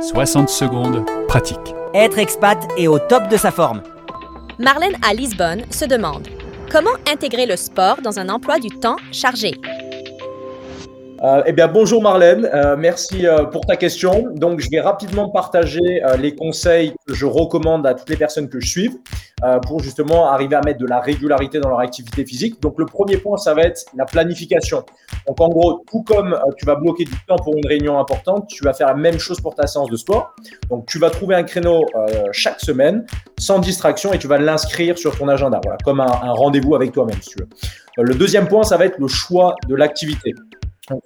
60 secondes, pratique. Être expat et au top de sa forme. Marlène à Lisbonne se demande comment intégrer le sport dans un emploi du temps chargé? Euh, eh bien, bonjour Marlène, euh, merci euh, pour ta question. Donc, je vais rapidement partager euh, les conseils que je recommande à toutes les personnes que je suive euh, pour justement arriver à mettre de la régularité dans leur activité physique. Donc, le premier point, ça va être la planification. Donc, en gros, tout comme euh, tu vas bloquer du temps pour une réunion importante, tu vas faire la même chose pour ta séance de sport. Donc, tu vas trouver un créneau euh, chaque semaine sans distraction et tu vas l'inscrire sur ton agenda, voilà, comme un, un rendez-vous avec toi-même, si tu veux. Euh, le deuxième point, ça va être le choix de l'activité.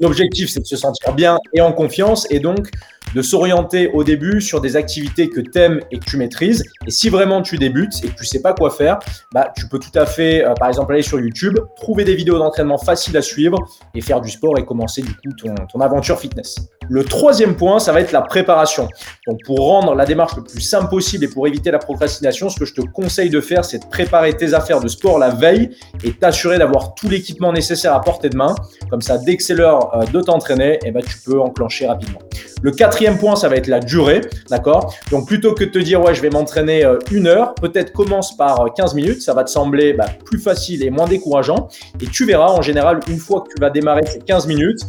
L'objectif, c'est de se sentir bien et en confiance et donc de s'orienter au début sur des activités que tu aimes et que tu maîtrises. Et si vraiment tu débutes et que tu sais pas quoi faire, bah, tu peux tout à fait, euh, par exemple, aller sur YouTube, trouver des vidéos d'entraînement faciles à suivre et faire du sport et commencer du coup ton aventure fitness. Le troisième point, ça va être la préparation. Donc pour rendre la démarche le plus simple possible et pour éviter la procrastination, ce que je te conseille de faire, c'est de préparer tes affaires de sport la veille et t'assurer d'avoir tout l'équipement nécessaire à portée de main. Comme ça, dès que c'est l'heure euh, de t'entraîner, eh ben, tu peux enclencher rapidement. Le quatrième point, ça va être la durée, d'accord? Donc plutôt que de te dire ouais, je vais m'entraîner euh, une heure, peut-être commence par euh, 15 minutes, ça va te sembler bah, plus facile et moins décourageant. Et tu verras en général une fois que tu vas démarrer ces 15 minutes,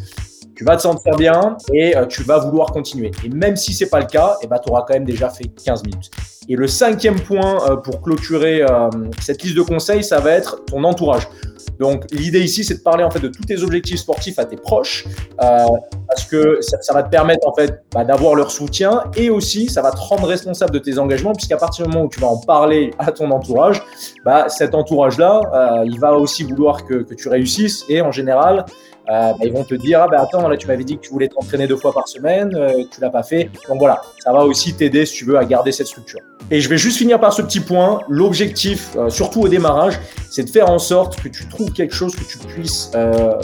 tu vas te sentir bien et euh, tu vas vouloir continuer. Et même si c'est pas le cas, eh ben, tu auras quand même déjà fait 15 minutes. Et le cinquième point euh, pour clôturer euh, cette liste de conseils, ça va être ton entourage. Donc l'idée ici, c'est de parler en fait de tous tes objectifs sportifs à tes proches, parce que ça, va te permettre en fait bah, d'avoir leur soutien et aussi ça va te rendre responsable de tes engagements, puisqu'à partir du moment où tu vas en parler à ton entourage, bah, cet entourage-là, il va aussi vouloir que, que tu réussisses et en général, euh, bah, ils vont te dire ah bah attends là tu m'avais dit que tu voulais t'entraîner deux fois par semaine, euh, tu l'as pas fait. Donc voilà, ça va aussi t'aider si tu veux à garder cette structure. Et je vais juste finir par ce petit point. L'objectif, euh, surtout au démarrage, c'est de faire en sorte que tu trouves quelque chose que tu puisses euh,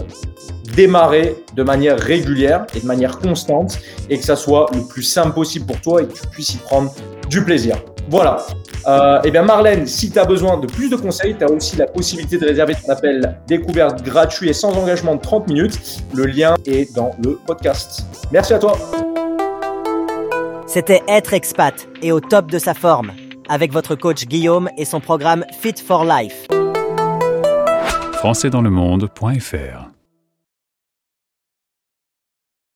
démarrer de manière régulière et de manière constante et que ça soit le plus simple possible pour toi et que tu puisses y prendre du plaisir. Voilà. Euh, et bien Marlène, si tu as besoin de plus de conseils, tu as aussi la possibilité de réserver ton appel découverte gratuit et sans engagement de 30 minutes. Le lien est dans le podcast. Merci à toi. C'était Être expat et au top de sa forme. Avec votre coach Guillaume et son programme Fit for Life.